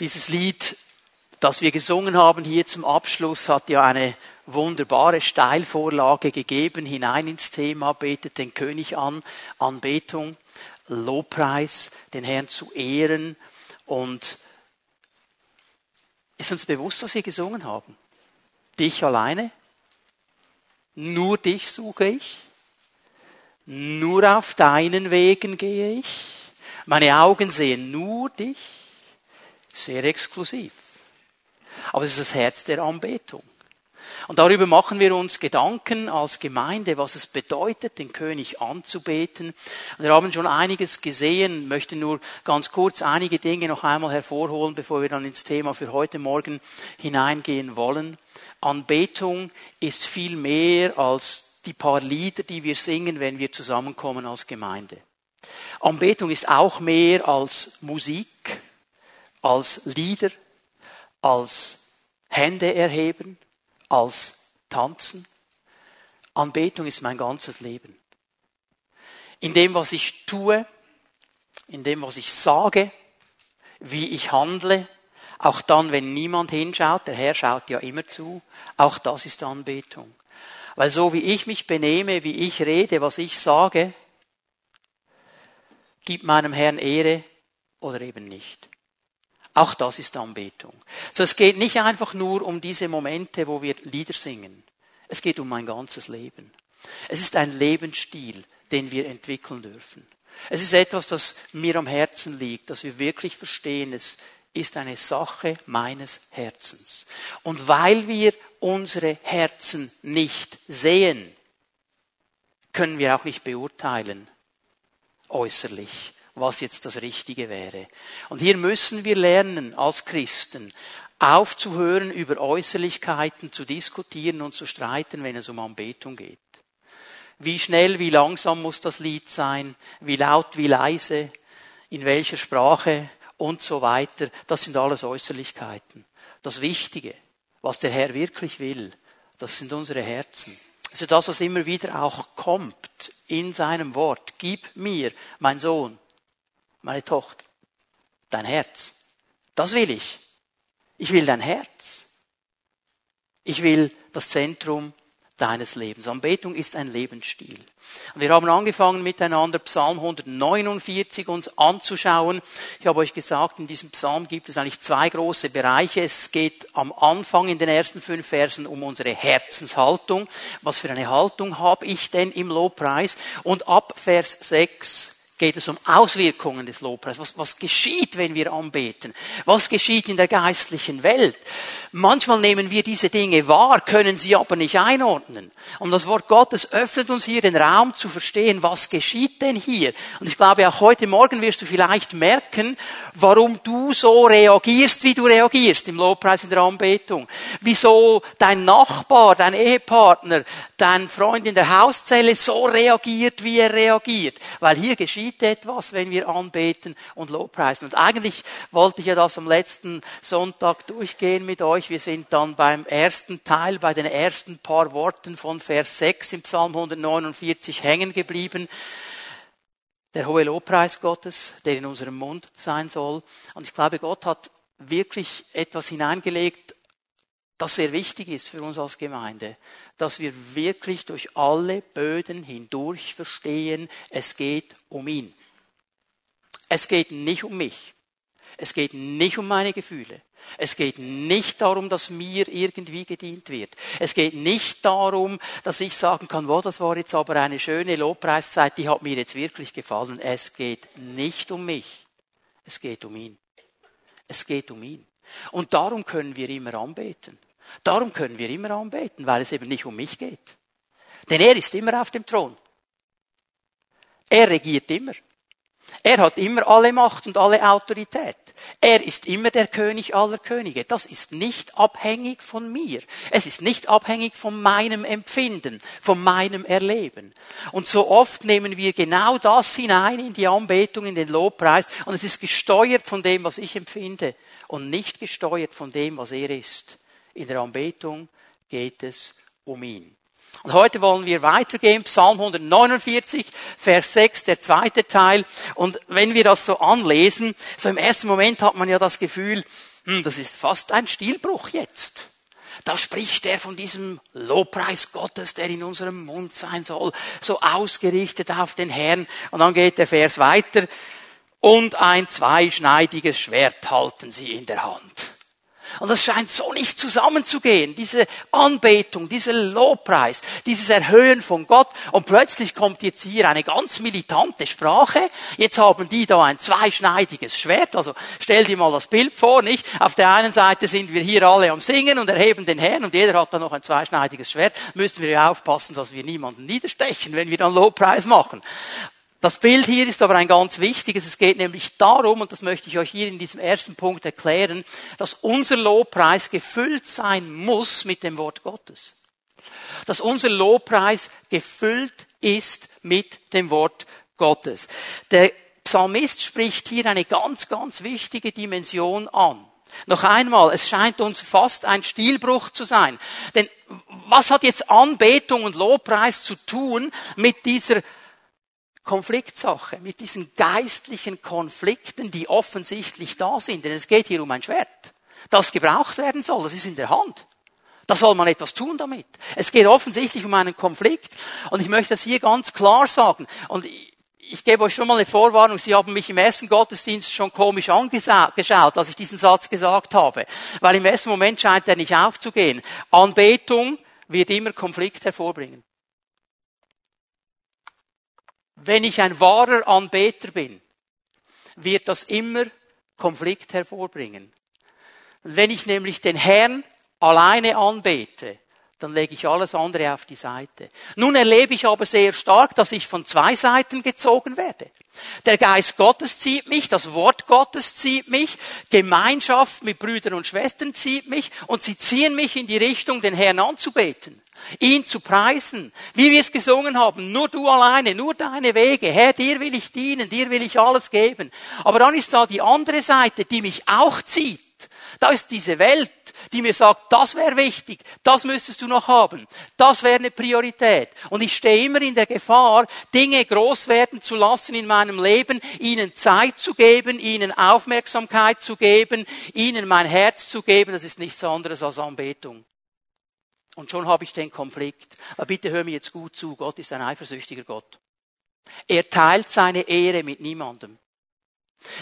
Dieses Lied, das wir gesungen haben hier zum Abschluss, hat ja eine wunderbare Steilvorlage gegeben hinein ins Thema, betet den König an, Anbetung, Lobpreis, den Herrn zu ehren und ist uns bewusst, was wir gesungen haben? Dich alleine? Nur dich suche ich? Nur auf deinen Wegen gehe ich? Meine Augen sehen nur dich? Sehr exklusiv. Aber es ist das Herz der Anbetung. Und darüber machen wir uns Gedanken als Gemeinde, was es bedeutet, den König anzubeten. Wir haben schon einiges gesehen, möchte nur ganz kurz einige Dinge noch einmal hervorholen, bevor wir dann ins Thema für heute Morgen hineingehen wollen. Anbetung ist viel mehr als die paar Lieder, die wir singen, wenn wir zusammenkommen als Gemeinde. Anbetung ist auch mehr als Musik, als Lieder, als Hände erheben, als Tanzen. Anbetung ist mein ganzes Leben. In dem, was ich tue, in dem, was ich sage, wie ich handle, auch dann, wenn niemand hinschaut, der Herr schaut ja immer zu, auch das ist Anbetung. Weil so wie ich mich benehme, wie ich rede, was ich sage, gibt meinem Herrn Ehre oder eben nicht. Auch das ist Anbetung. So, es geht nicht einfach nur um diese Momente, wo wir Lieder singen. Es geht um mein ganzes Leben. Es ist ein Lebensstil, den wir entwickeln dürfen. Es ist etwas, das mir am Herzen liegt, dass wir wirklich verstehen, es ist eine Sache meines Herzens. Und weil wir unsere Herzen nicht sehen, können wir auch nicht beurteilen, äußerlich, was jetzt das Richtige wäre. Und hier müssen wir lernen, als Christen, aufzuhören, über Äußerlichkeiten zu diskutieren und zu streiten, wenn es um Anbetung geht. Wie schnell, wie langsam muss das Lied sein, wie laut, wie leise, in welcher Sprache und so weiter. Das sind alles Äußerlichkeiten. Das Wichtige, was der Herr wirklich will, das sind unsere Herzen. Also das, was immer wieder auch kommt in seinem Wort. Gib mir, mein Sohn, meine Tochter, dein Herz. Das will ich. Ich will dein Herz. Ich will das Zentrum deines Lebens. Anbetung ist ein Lebensstil. Und wir haben angefangen miteinander Psalm 149 uns anzuschauen. Ich habe euch gesagt, in diesem Psalm gibt es eigentlich zwei große Bereiche. Es geht am Anfang in den ersten fünf Versen um unsere Herzenshaltung. Was für eine Haltung habe ich denn im Lobpreis? Und ab Vers 6 geht es um Auswirkungen des Lobpreises. Was, was geschieht, wenn wir anbeten? Was geschieht in der geistlichen Welt? Manchmal nehmen wir diese Dinge wahr, können sie aber nicht einordnen. Und das Wort Gottes öffnet uns hier den Raum zu verstehen, was geschieht denn hier? Und ich glaube, auch heute Morgen wirst du vielleicht merken, warum du so reagierst, wie du reagierst im Lobpreis, in der Anbetung. Wieso dein Nachbar, dein Ehepartner, dein Freund in der Hauszelle so reagiert, wie er reagiert. Weil hier geschieht etwas, wenn wir anbeten und Lobpreisen. Und eigentlich wollte ich ja das am letzten Sonntag durchgehen mit euch. Wir sind dann beim ersten Teil, bei den ersten paar Worten von Vers 6 im Psalm 149 hängen geblieben. Der hohe Lobpreis Gottes, der in unserem Mund sein soll. Und ich glaube, Gott hat wirklich etwas hineingelegt, das sehr wichtig ist für uns als Gemeinde, dass wir wirklich durch alle Böden hindurch verstehen, es geht um ihn. Es geht nicht um mich. Es geht nicht um meine Gefühle. Es geht nicht darum, dass mir irgendwie gedient wird. Es geht nicht darum, dass ich sagen kann, wo, das war jetzt aber eine schöne Lobpreiszeit, die hat mir jetzt wirklich gefallen. Es geht nicht um mich. Es geht um ihn. Es geht um ihn. Und darum können wir immer anbeten. Darum können wir immer anbeten, weil es eben nicht um mich geht. Denn er ist immer auf dem Thron. Er regiert immer. Er hat immer alle Macht und alle Autorität. Er ist immer der König aller Könige. Das ist nicht abhängig von mir. Es ist nicht abhängig von meinem Empfinden, von meinem Erleben. Und so oft nehmen wir genau das hinein in die Anbetung, in den Lobpreis. Und es ist gesteuert von dem, was ich empfinde und nicht gesteuert von dem, was er ist. In der Anbetung geht es um ihn. Und heute wollen wir weitergehen, Psalm 149, Vers 6, der zweite Teil. Und wenn wir das so anlesen, so im ersten Moment hat man ja das Gefühl, hm, das ist fast ein Stilbruch jetzt. Da spricht er von diesem Lobpreis Gottes, der in unserem Mund sein soll, so ausgerichtet auf den Herrn. Und dann geht der Vers weiter. Und ein zweischneidiges Schwert halten sie in der Hand. Und das scheint so nicht zusammenzugehen. Diese Anbetung, dieser Lobpreis, dieses Erhöhen von Gott. Und plötzlich kommt jetzt hier eine ganz militante Sprache. Jetzt haben die da ein zweischneidiges Schwert. Also stell dir mal das Bild vor, nicht? Auf der einen Seite sind wir hier alle am Singen und erheben den Herrn und jeder hat da noch ein zweischneidiges Schwert. Müssen wir aufpassen, dass wir niemanden niederstechen, wenn wir dann Lobpreis machen. Das Bild hier ist aber ein ganz wichtiges. Es geht nämlich darum, und das möchte ich euch hier in diesem ersten Punkt erklären, dass unser Lobpreis gefüllt sein muss mit dem Wort Gottes. Dass unser Lobpreis gefüllt ist mit dem Wort Gottes. Der Psalmist spricht hier eine ganz, ganz wichtige Dimension an. Noch einmal, es scheint uns fast ein Stilbruch zu sein. Denn was hat jetzt Anbetung und Lobpreis zu tun mit dieser Konfliktsache, mit diesen geistlichen Konflikten, die offensichtlich da sind. Denn es geht hier um ein Schwert, das gebraucht werden soll. Das ist in der Hand. Da soll man etwas tun damit. Es geht offensichtlich um einen Konflikt. Und ich möchte das hier ganz klar sagen. Und ich, gebe euch schon mal eine Vorwarnung. Sie haben mich im ersten Gottesdienst schon komisch angeschaut, als ich diesen Satz gesagt habe. Weil im ersten Moment scheint er nicht aufzugehen. Anbetung wird immer Konflikt hervorbringen. Wenn ich ein wahrer Anbeter bin, wird das immer Konflikt hervorbringen. wenn ich nämlich den Herrn alleine anbete, dann lege ich alles andere auf die Seite. Nun erlebe ich aber sehr stark, dass ich von zwei Seiten gezogen werde. Der Geist Gottes zieht mich, das Wort Gottes zieht mich, Gemeinschaft mit Brüdern und Schwestern zieht mich und sie ziehen mich in die Richtung, den Herrn anzubeten ihn zu preisen, wie wir es gesungen haben, nur du alleine, nur deine Wege, Herr, dir will ich dienen, dir will ich alles geben. Aber dann ist da die andere Seite, die mich auch zieht. Da ist diese Welt, die mir sagt, das wäre wichtig, das müsstest du noch haben, das wäre eine Priorität. Und ich stehe immer in der Gefahr, Dinge groß werden zu lassen in meinem Leben, ihnen Zeit zu geben, ihnen Aufmerksamkeit zu geben, ihnen mein Herz zu geben. Das ist nichts anderes als Anbetung. Und schon habe ich den Konflikt. Aber bitte hör mir jetzt gut zu. Gott ist ein eifersüchtiger Gott. Er teilt seine Ehre mit niemandem.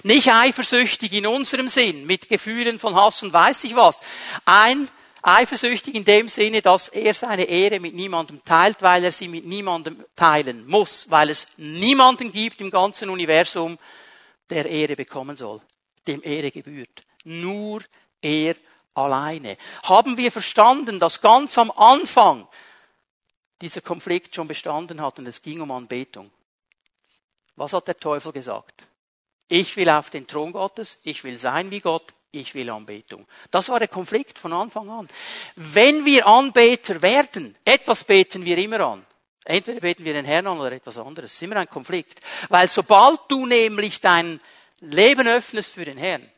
Nicht eifersüchtig in unserem Sinn, mit Gefühlen von Hass und weiß ich was. Ein eifersüchtig in dem Sinne, dass er seine Ehre mit niemandem teilt, weil er sie mit niemandem teilen muss, weil es niemanden gibt im ganzen Universum, der Ehre bekommen soll, dem Ehre gebührt. Nur er alleine. Haben wir verstanden, dass ganz am Anfang dieser Konflikt schon bestanden hat und es ging um Anbetung? Was hat der Teufel gesagt? Ich will auf den Thron Gottes, ich will sein wie Gott, ich will Anbetung. Das war der Konflikt von Anfang an. Wenn wir Anbeter werden, etwas beten wir immer an. Entweder beten wir den Herrn an oder etwas anderes. Das ist immer ein Konflikt. Weil sobald du nämlich dein Leben öffnest für den Herrn,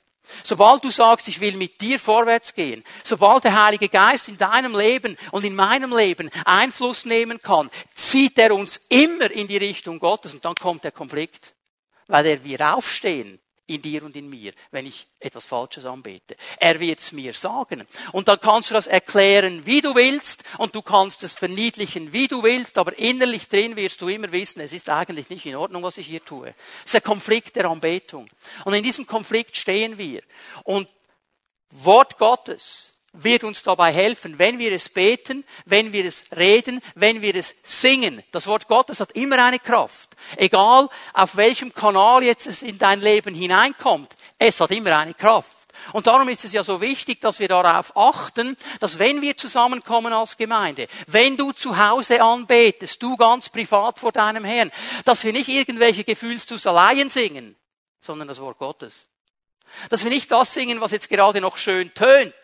Sobald du sagst, ich will mit dir vorwärts gehen, sobald der Heilige Geist in deinem Leben und in meinem Leben Einfluss nehmen kann, zieht er uns immer in die Richtung Gottes und dann kommt der Konflikt, weil er wir aufstehen in dir und in mir, wenn ich etwas Falsches anbete. Er wird es mir sagen. Und dann kannst du das erklären, wie du willst, und du kannst es verniedlichen, wie du willst, aber innerlich drin wirst du immer wissen, es ist eigentlich nicht in Ordnung, was ich hier tue. Es ist der Konflikt der Anbetung. Und in diesem Konflikt stehen wir. Und Wort Gottes wird uns dabei helfen, wenn wir es beten, wenn wir es reden, wenn wir es singen. Das Wort Gottes hat immer eine Kraft. Egal auf welchem Kanal jetzt es in dein Leben hineinkommt, es hat immer eine Kraft. Und darum ist es ja so wichtig, dass wir darauf achten, dass wenn wir zusammenkommen als Gemeinde, wenn du zu Hause anbetest, du ganz privat vor deinem Herrn, dass wir nicht irgendwelche Gefühlsduseleien singen, sondern das Wort Gottes. Dass wir nicht das singen, was jetzt gerade noch schön tönt,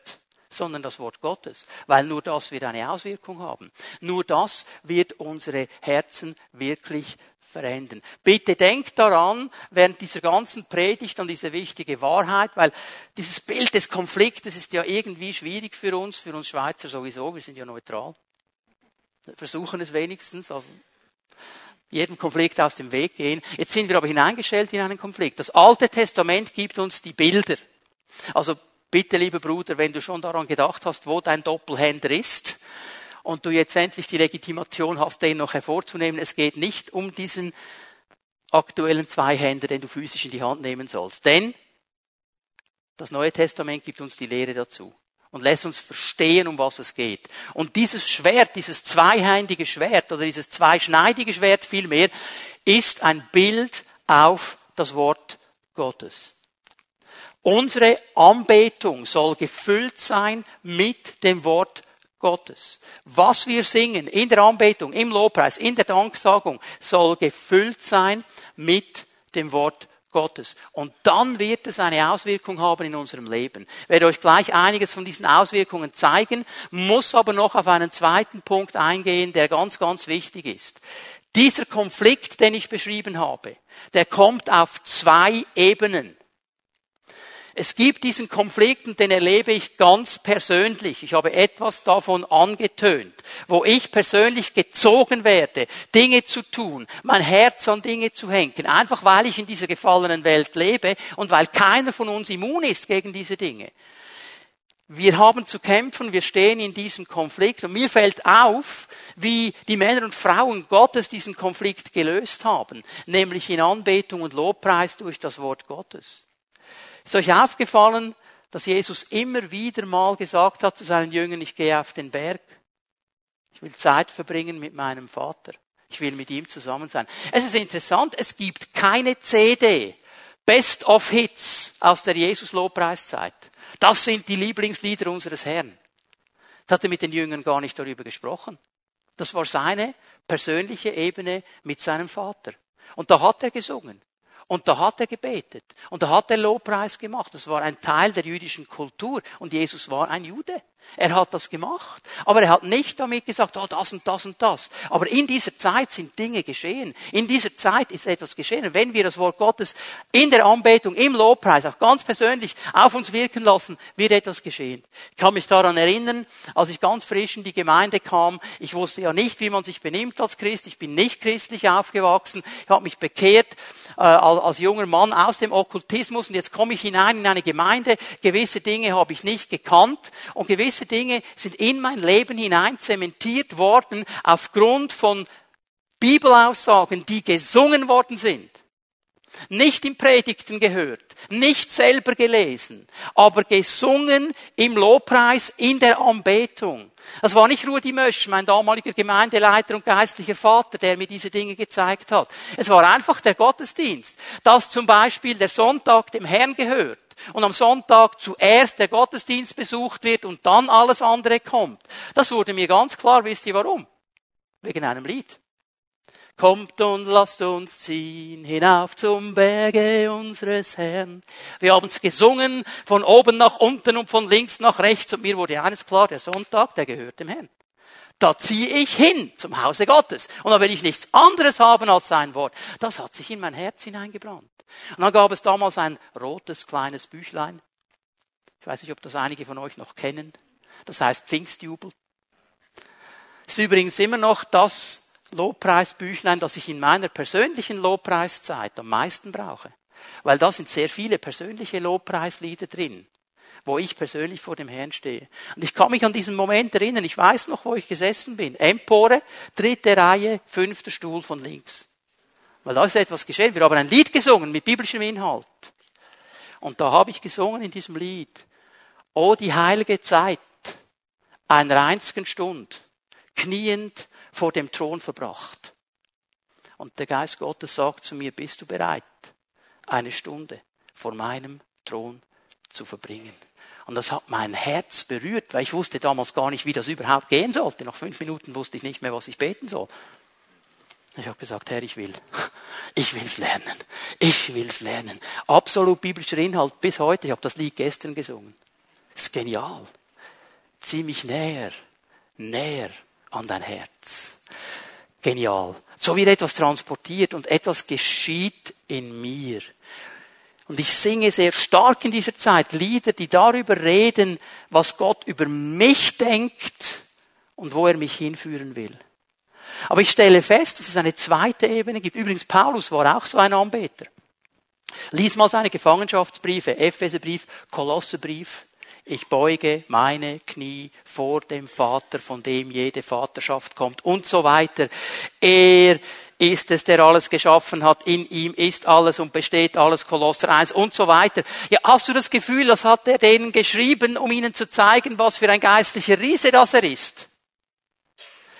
sondern das Wort Gottes, weil nur das wird eine Auswirkung haben. Nur das wird unsere Herzen wirklich verändern. Bitte denkt daran, während dieser ganzen Predigt an diese wichtige Wahrheit, weil dieses Bild des Konfliktes ist ja irgendwie schwierig für uns, für uns Schweizer sowieso, wir sind ja neutral. versuchen es wenigstens, also jedem Konflikt aus dem Weg gehen. Jetzt sind wir aber hineingestellt in einen Konflikt. Das Alte Testament gibt uns die Bilder. Also bitte, lieber Bruder, wenn du schon daran gedacht hast, wo dein Doppelhänder ist und du jetzt endlich die Legitimation hast, den noch hervorzunehmen, es geht nicht um diesen aktuellen Zweihänder, den du physisch in die Hand nehmen sollst. Denn das Neue Testament gibt uns die Lehre dazu und lässt uns verstehen, um was es geht. Und dieses Schwert, dieses zweihändige Schwert oder dieses zweischneidige Schwert vielmehr, ist ein Bild auf das Wort Gottes. Unsere Anbetung soll gefüllt sein mit dem Wort Gottes. Was wir singen in der Anbetung, im Lobpreis, in der Danksagung, soll gefüllt sein mit dem Wort Gottes. Und dann wird es eine Auswirkung haben in unserem Leben. Ich werde euch gleich einiges von diesen Auswirkungen zeigen, muss aber noch auf einen zweiten Punkt eingehen, der ganz, ganz wichtig ist. Dieser Konflikt, den ich beschrieben habe, der kommt auf zwei Ebenen. Es gibt diesen Konflikt und den erlebe ich ganz persönlich. Ich habe etwas davon angetönt, wo ich persönlich gezogen werde, Dinge zu tun, mein Herz an Dinge zu hängen, einfach weil ich in dieser gefallenen Welt lebe und weil keiner von uns immun ist gegen diese Dinge. Wir haben zu kämpfen, wir stehen in diesem Konflikt und mir fällt auf, wie die Männer und Frauen Gottes diesen Konflikt gelöst haben, nämlich in Anbetung und Lobpreis durch das Wort Gottes. Ist euch aufgefallen, dass Jesus immer wieder mal gesagt hat zu seinen Jüngern, ich gehe auf den Berg. Ich will Zeit verbringen mit meinem Vater. Ich will mit ihm zusammen sein. Es ist interessant, es gibt keine CD, Best of Hits aus der Jesus-Lobpreiszeit. Das sind die Lieblingslieder unseres Herrn. Das hat er mit den Jüngern gar nicht darüber gesprochen. Das war seine persönliche Ebene mit seinem Vater. Und da hat er gesungen. Und da hat er gebetet. Und da hat er Lobpreis gemacht. Das war ein Teil der jüdischen Kultur. Und Jesus war ein Jude. Er hat das gemacht. Aber er hat nicht damit gesagt, oh, das und das und das. Aber in dieser Zeit sind Dinge geschehen. In dieser Zeit ist etwas geschehen. wenn wir das Wort Gottes in der Anbetung, im Lobpreis, auch ganz persönlich auf uns wirken lassen, wird etwas geschehen. Ich kann mich daran erinnern, als ich ganz frisch in die Gemeinde kam, ich wusste ja nicht, wie man sich benimmt als Christ. Ich bin nicht christlich aufgewachsen. Ich habe mich bekehrt äh, als junger Mann aus dem Okkultismus und jetzt komme ich hinein in eine Gemeinde. Gewisse Dinge habe ich nicht gekannt und gewisse Dinge sind in mein Leben hinein zementiert worden aufgrund von Bibelaussagen, die gesungen worden sind. Nicht im Predigten gehört, nicht selber gelesen, aber gesungen im Lobpreis, in der Anbetung. Das war nicht Rudi Mösch, mein damaliger Gemeindeleiter und geistlicher Vater, der mir diese Dinge gezeigt hat. Es war einfach der Gottesdienst, dass zum Beispiel der Sonntag dem Herrn gehört und am Sonntag zuerst der Gottesdienst besucht wird und dann alles andere kommt. Das wurde mir ganz klar, wisst ihr warum? Wegen einem Lied. Kommt und lasst uns ziehen hinauf zum Berge unseres Herrn. Wir haben es gesungen von oben nach unten und von links nach rechts und mir wurde eines klar, der Sonntag, der gehört dem Herrn. Da ziehe ich hin zum Hause Gottes. Und da will ich nichts anderes haben als sein Wort. Das hat sich in mein Herz hineingebrannt. Und dann gab es damals ein rotes kleines Büchlein. Ich weiß nicht, ob das einige von euch noch kennen. Das heißt Pfingstjubel. Ist übrigens immer noch das Lobpreisbüchlein, das ich in meiner persönlichen Lobpreiszeit am meisten brauche. Weil da sind sehr viele persönliche Lobpreislieder drin, wo ich persönlich vor dem Herrn stehe. Und ich kann mich an diesen Moment erinnern, ich weiß noch, wo ich gesessen bin. Empore, dritte Reihe, fünfter Stuhl von links. Weil da ist etwas geschehen. Wir haben ein Lied gesungen mit biblischem Inhalt. Und da habe ich gesungen in diesem Lied. Oh, die heilige Zeit einer einzigen Stund, kniend vor dem Thron verbracht. Und der Geist Gottes sagt zu mir, bist du bereit, eine Stunde vor meinem Thron zu verbringen? Und das hat mein Herz berührt, weil ich wusste damals gar nicht, wie das überhaupt gehen sollte. Nach fünf Minuten wusste ich nicht mehr, was ich beten soll. Ich habe gesagt, Herr, ich will. Ich will's lernen. Ich will's lernen. Absolut biblischer Inhalt bis heute. Ich habe das Lied gestern gesungen. Das ist genial. Zieh mich näher, näher an dein Herz. Genial. So wird etwas transportiert und etwas geschieht in mir. Und ich singe sehr stark in dieser Zeit Lieder, die darüber reden, was Gott über mich denkt und wo er mich hinführen will. Aber ich stelle fest, dass es eine zweite Ebene gibt. Übrigens, Paulus war auch so ein Anbeter. Lies mal seine Gefangenschaftsbriefe, Epheserbrief, Kolosserbrief. Ich beuge meine Knie vor dem Vater, von dem jede Vaterschaft kommt und so weiter. Er ist es, der alles geschaffen hat. In ihm ist alles und besteht alles, Kolosser 1 und so weiter. Ja, hast du das Gefühl, das hat er denen geschrieben, um ihnen zu zeigen, was für ein geistlicher Riese das er ist?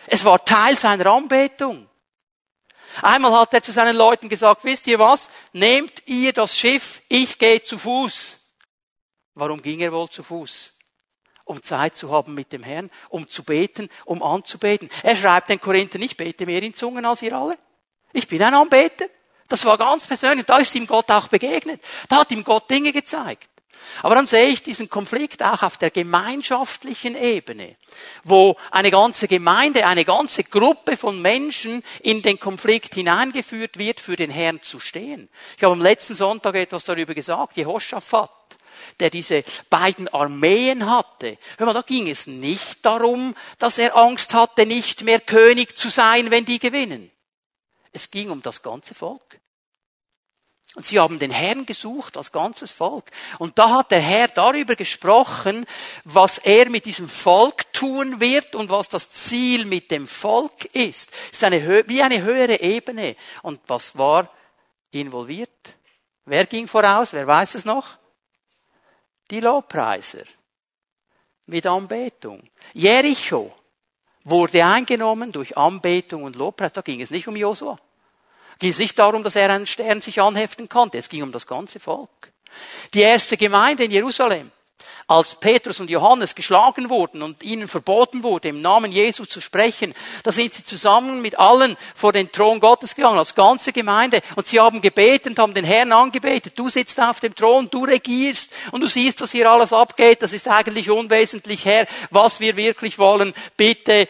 Es war Teil seiner Anbetung. Einmal hat er zu seinen Leuten gesagt, wisst ihr was? Nehmt ihr das Schiff, ich gehe zu Fuß. Warum ging er wohl zu Fuß? Um Zeit zu haben mit dem Herrn, um zu beten, um anzubeten. Er schreibt den Korinther nicht, bete mehr in Zungen als ihr alle. Ich bin ein Anbeter. Das war ganz persönlich. Da ist ihm Gott auch begegnet. Da hat ihm Gott Dinge gezeigt. Aber dann sehe ich diesen Konflikt auch auf der gemeinschaftlichen Ebene, wo eine ganze Gemeinde, eine ganze Gruppe von Menschen in den Konflikt hineingeführt wird, für den Herrn zu stehen. Ich habe am letzten Sonntag etwas darüber gesagt, Jehoshaphat der diese beiden Armeen hatte. Hör mal, da ging es nicht darum, dass er Angst hatte, nicht mehr König zu sein, wenn die gewinnen. Es ging um das ganze Volk. Und sie haben den Herrn gesucht als ganzes Volk. Und da hat der Herr darüber gesprochen, was er mit diesem Volk tun wird und was das Ziel mit dem Volk ist. Es ist eine, wie eine höhere Ebene. Und was war involviert? Wer ging voraus? Wer weiß es noch? Die Lobpreiser. Mit Anbetung. Jericho wurde eingenommen durch Anbetung und Lobpreis. Da ging es nicht um Josua ging es nicht darum, dass er einen Stern sich anheften konnte. Es ging um das ganze Volk. Die erste Gemeinde in Jerusalem, als Petrus und Johannes geschlagen wurden und ihnen verboten wurde, im Namen Jesu zu sprechen, da sind sie zusammen mit allen vor den Thron Gottes gegangen, als ganze Gemeinde. Und sie haben gebetet, haben den Herrn angebetet. Du sitzt auf dem Thron, du regierst und du siehst, was hier alles abgeht. Das ist eigentlich unwesentlich, Herr. Was wir wirklich wollen, bitte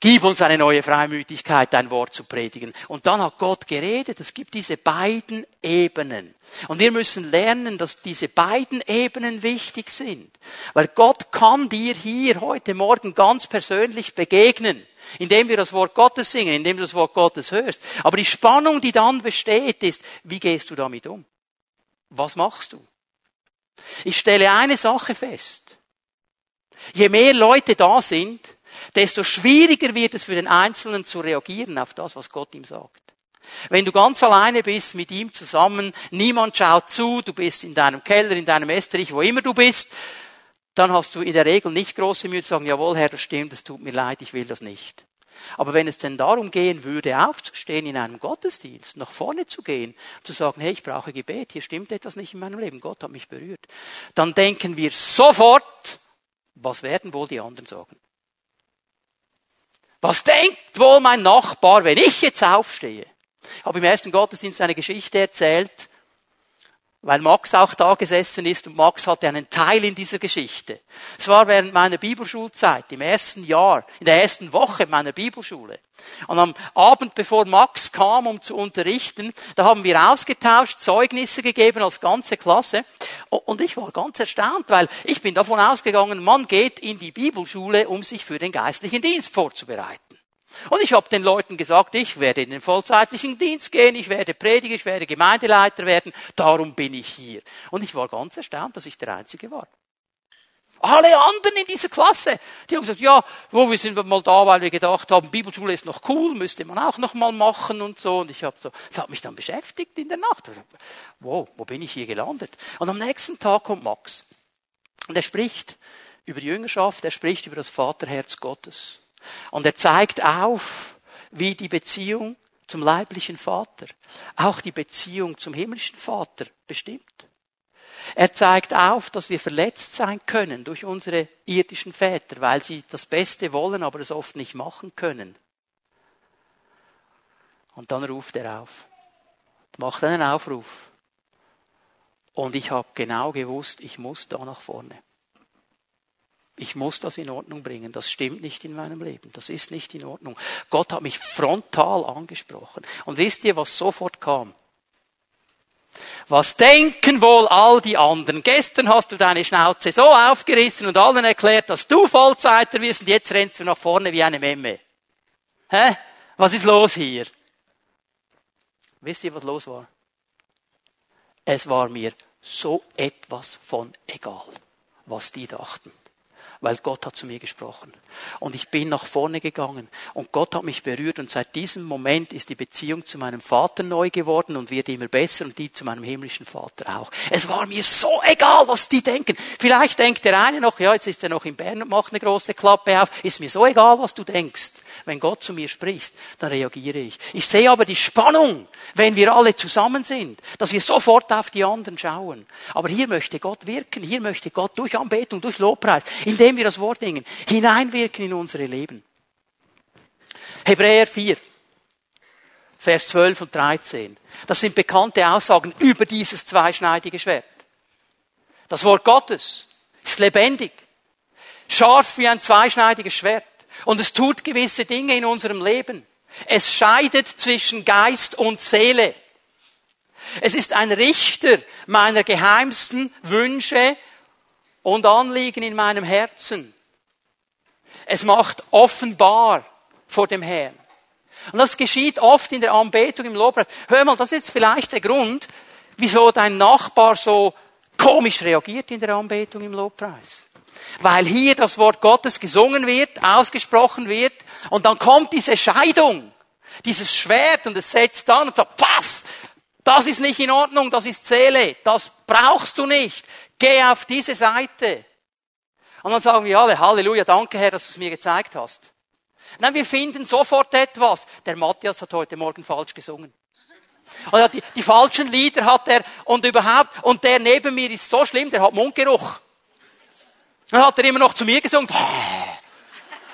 Gib uns eine neue Freimütigkeit, dein Wort zu predigen. Und dann hat Gott geredet. Es gibt diese beiden Ebenen. Und wir müssen lernen, dass diese beiden Ebenen wichtig sind. Weil Gott kann dir hier heute Morgen ganz persönlich begegnen, indem wir das Wort Gottes singen, indem du das Wort Gottes hörst. Aber die Spannung, die dann besteht, ist, wie gehst du damit um? Was machst du? Ich stelle eine Sache fest. Je mehr Leute da sind, desto schwieriger wird es für den Einzelnen zu reagieren auf das, was Gott ihm sagt. Wenn du ganz alleine bist mit ihm zusammen, niemand schaut zu, du bist in deinem Keller, in deinem Estrich, wo immer du bist, dann hast du in der Regel nicht große Mühe zu sagen, jawohl, Herr, das stimmt, es tut mir leid, ich will das nicht. Aber wenn es denn darum gehen würde, aufzustehen in einem Gottesdienst, nach vorne zu gehen, zu sagen, hey, ich brauche Gebet, hier stimmt etwas nicht in meinem Leben, Gott hat mich berührt, dann denken wir sofort, was werden wohl die anderen sagen? Was denkt wohl mein Nachbar, wenn ich jetzt aufstehe? Ich habe im ersten Gottesdienst eine Geschichte erzählt, weil Max auch da gesessen ist und Max hatte einen Teil in dieser Geschichte. Es war während meiner Bibelschulzeit, im ersten Jahr, in der ersten Woche meiner Bibelschule. Und am Abend, bevor Max kam, um zu unterrichten, da haben wir ausgetauscht, Zeugnisse gegeben als ganze Klasse. Und ich war ganz erstaunt, weil ich bin davon ausgegangen, man geht in die Bibelschule, um sich für den geistlichen Dienst vorzubereiten. Und ich habe den Leuten gesagt, ich werde in den vollzeitlichen Dienst gehen, ich werde predigen, ich werde Gemeindeleiter werden, darum bin ich hier. Und ich war ganz erstaunt, dass ich der Einzige war. Alle anderen in dieser Klasse, die haben gesagt, ja, wo wir sind mal da, weil wir gedacht haben, Bibelschule ist noch cool, müsste man auch noch mal machen und so. Und ich habe so, das hat mich dann beschäftigt in der Nacht. Wow, wo bin ich hier gelandet? Und am nächsten Tag kommt Max und er spricht über die Jüngerschaft, er spricht über das Vaterherz Gottes. Und er zeigt auf, wie die Beziehung zum leiblichen Vater, auch die Beziehung zum himmlischen Vater bestimmt. Er zeigt auf, dass wir verletzt sein können durch unsere irdischen Väter, weil sie das Beste wollen, aber es oft nicht machen können. Und dann ruft er auf, macht einen Aufruf. Und ich habe genau gewusst, ich muss da nach vorne. Ich muss das in Ordnung bringen. Das stimmt nicht in meinem Leben. Das ist nicht in Ordnung. Gott hat mich frontal angesprochen. Und wisst ihr, was sofort kam? Was denken wohl all die anderen? Gestern hast du deine Schnauze so aufgerissen und allen erklärt, dass du Vollzeiter wirst und jetzt rennst du nach vorne wie eine Memme. Hä? Was ist los hier? Wisst ihr, was los war? Es war mir so etwas von egal, was die dachten weil Gott hat zu mir gesprochen. Und ich bin nach vorne gegangen und Gott hat mich berührt und seit diesem Moment ist die Beziehung zu meinem Vater neu geworden und wird immer besser und die zu meinem himmlischen Vater auch. Es war mir so egal, was die denken. Vielleicht denkt der eine noch, ja, jetzt ist er noch in Bern und macht eine große Klappe auf. Ist mir so egal, was du denkst. Wenn Gott zu mir spricht, dann reagiere ich. Ich sehe aber die Spannung, wenn wir alle zusammen sind, dass wir sofort auf die anderen schauen. Aber hier möchte Gott wirken, hier möchte Gott durch Anbetung, durch Lobpreis, indem wir das Wort dingen, hineinwirken in unsere Leben. Hebräer 4, Vers 12 und 13. Das sind bekannte Aussagen über dieses zweischneidige Schwert. Das Wort Gottes ist lebendig, scharf wie ein zweischneidiges Schwert. Und es tut gewisse Dinge in unserem Leben. Es scheidet zwischen Geist und Seele. Es ist ein Richter meiner geheimsten Wünsche und Anliegen in meinem Herzen. Es macht offenbar vor dem Herrn. Und das geschieht oft in der Anbetung im Lobpreis. Hör mal, das ist jetzt vielleicht der Grund, wieso dein Nachbar so komisch reagiert in der Anbetung im Lobpreis. Weil hier das Wort Gottes gesungen wird, ausgesprochen wird, und dann kommt diese Scheidung, dieses Schwert, und es setzt an und sagt, paff, das ist nicht in Ordnung, das ist Seele, das brauchst du nicht. Geh auf diese Seite. Und dann sagen wir alle, Halleluja, danke Herr, dass du es mir gezeigt hast. Nein, wir finden sofort etwas. Der Matthias hat heute Morgen falsch gesungen. Oder die, die falschen Lieder hat er und überhaupt, und der neben mir ist so schlimm, der hat Mundgeruch. Dann hat er immer noch zu mir gesungen.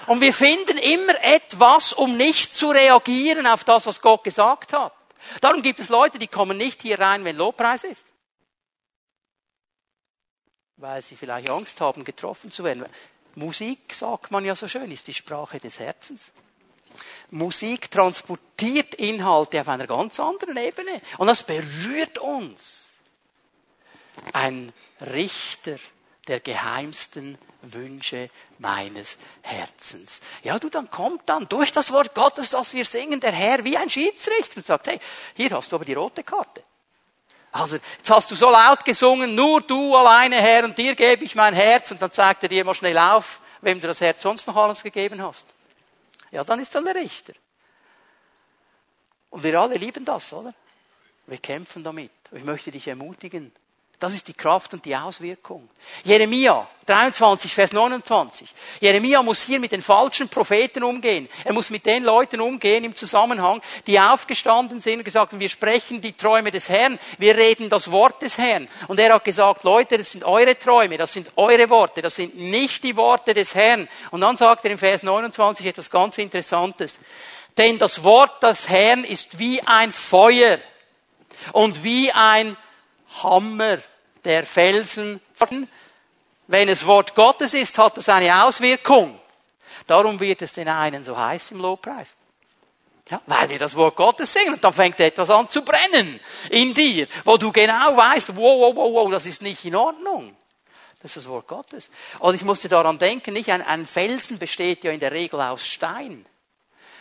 Und wir finden immer etwas, um nicht zu reagieren auf das, was Gott gesagt hat. Darum gibt es Leute, die kommen nicht hier rein, wenn Lobpreis ist. Weil sie vielleicht Angst haben, getroffen zu werden. Musik, sagt man ja so schön, ist die Sprache des Herzens. Musik transportiert Inhalte auf einer ganz anderen Ebene. Und das berührt uns. Ein Richter der geheimsten Wünsche meines Herzens. Ja, du, dann kommt dann durch das Wort Gottes, das wir singen, der Herr wie ein Schiedsrichter und sagt, hey, hier hast du aber die rote Karte. Also, jetzt hast du so laut gesungen, nur du alleine, Herr, und dir gebe ich mein Herz, und dann zeigt er dir mal schnell auf, wem du das Herz sonst noch alles gegeben hast. Ja, dann ist dann der Richter. Und wir alle lieben das, oder? Wir kämpfen damit. Ich möchte dich ermutigen, das ist die Kraft und die Auswirkung. Jeremia 23, Vers 29. Jeremia muss hier mit den falschen Propheten umgehen. Er muss mit den Leuten umgehen im Zusammenhang, die aufgestanden sind und gesagt haben, wir sprechen die Träume des Herrn, wir reden das Wort des Herrn. Und er hat gesagt, Leute, das sind eure Träume, das sind eure Worte, das sind nicht die Worte des Herrn. Und dann sagt er im Vers 29 etwas ganz Interessantes. Denn das Wort des Herrn ist wie ein Feuer und wie ein Hammer der Felsen. Wenn es Wort Gottes ist, hat das eine Auswirkung. Darum wird es den einen so heiß im Lobpreis. Ja, weil wir das Wort Gottes singen und dann fängt etwas an zu brennen in dir, wo du genau weißt, wow, wow, wow, wow, das ist nicht in Ordnung. Das ist das Wort Gottes. Und ich musste daran denken, nicht ein, ein Felsen besteht ja in der Regel aus Stein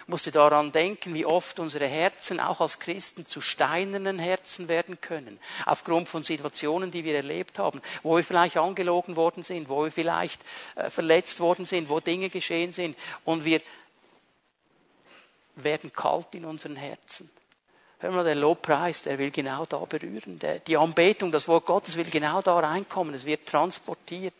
musste daran denken, wie oft unsere Herzen auch als Christen zu steinernen Herzen werden können. Aufgrund von Situationen, die wir erlebt haben, wo wir vielleicht angelogen worden sind, wo wir vielleicht äh, verletzt worden sind, wo Dinge geschehen sind und wir werden kalt in unseren Herzen. Hör mal, der Lobpreis, der will genau da berühren. Die Anbetung, das Wort Gottes will genau da reinkommen. Es wird transportiert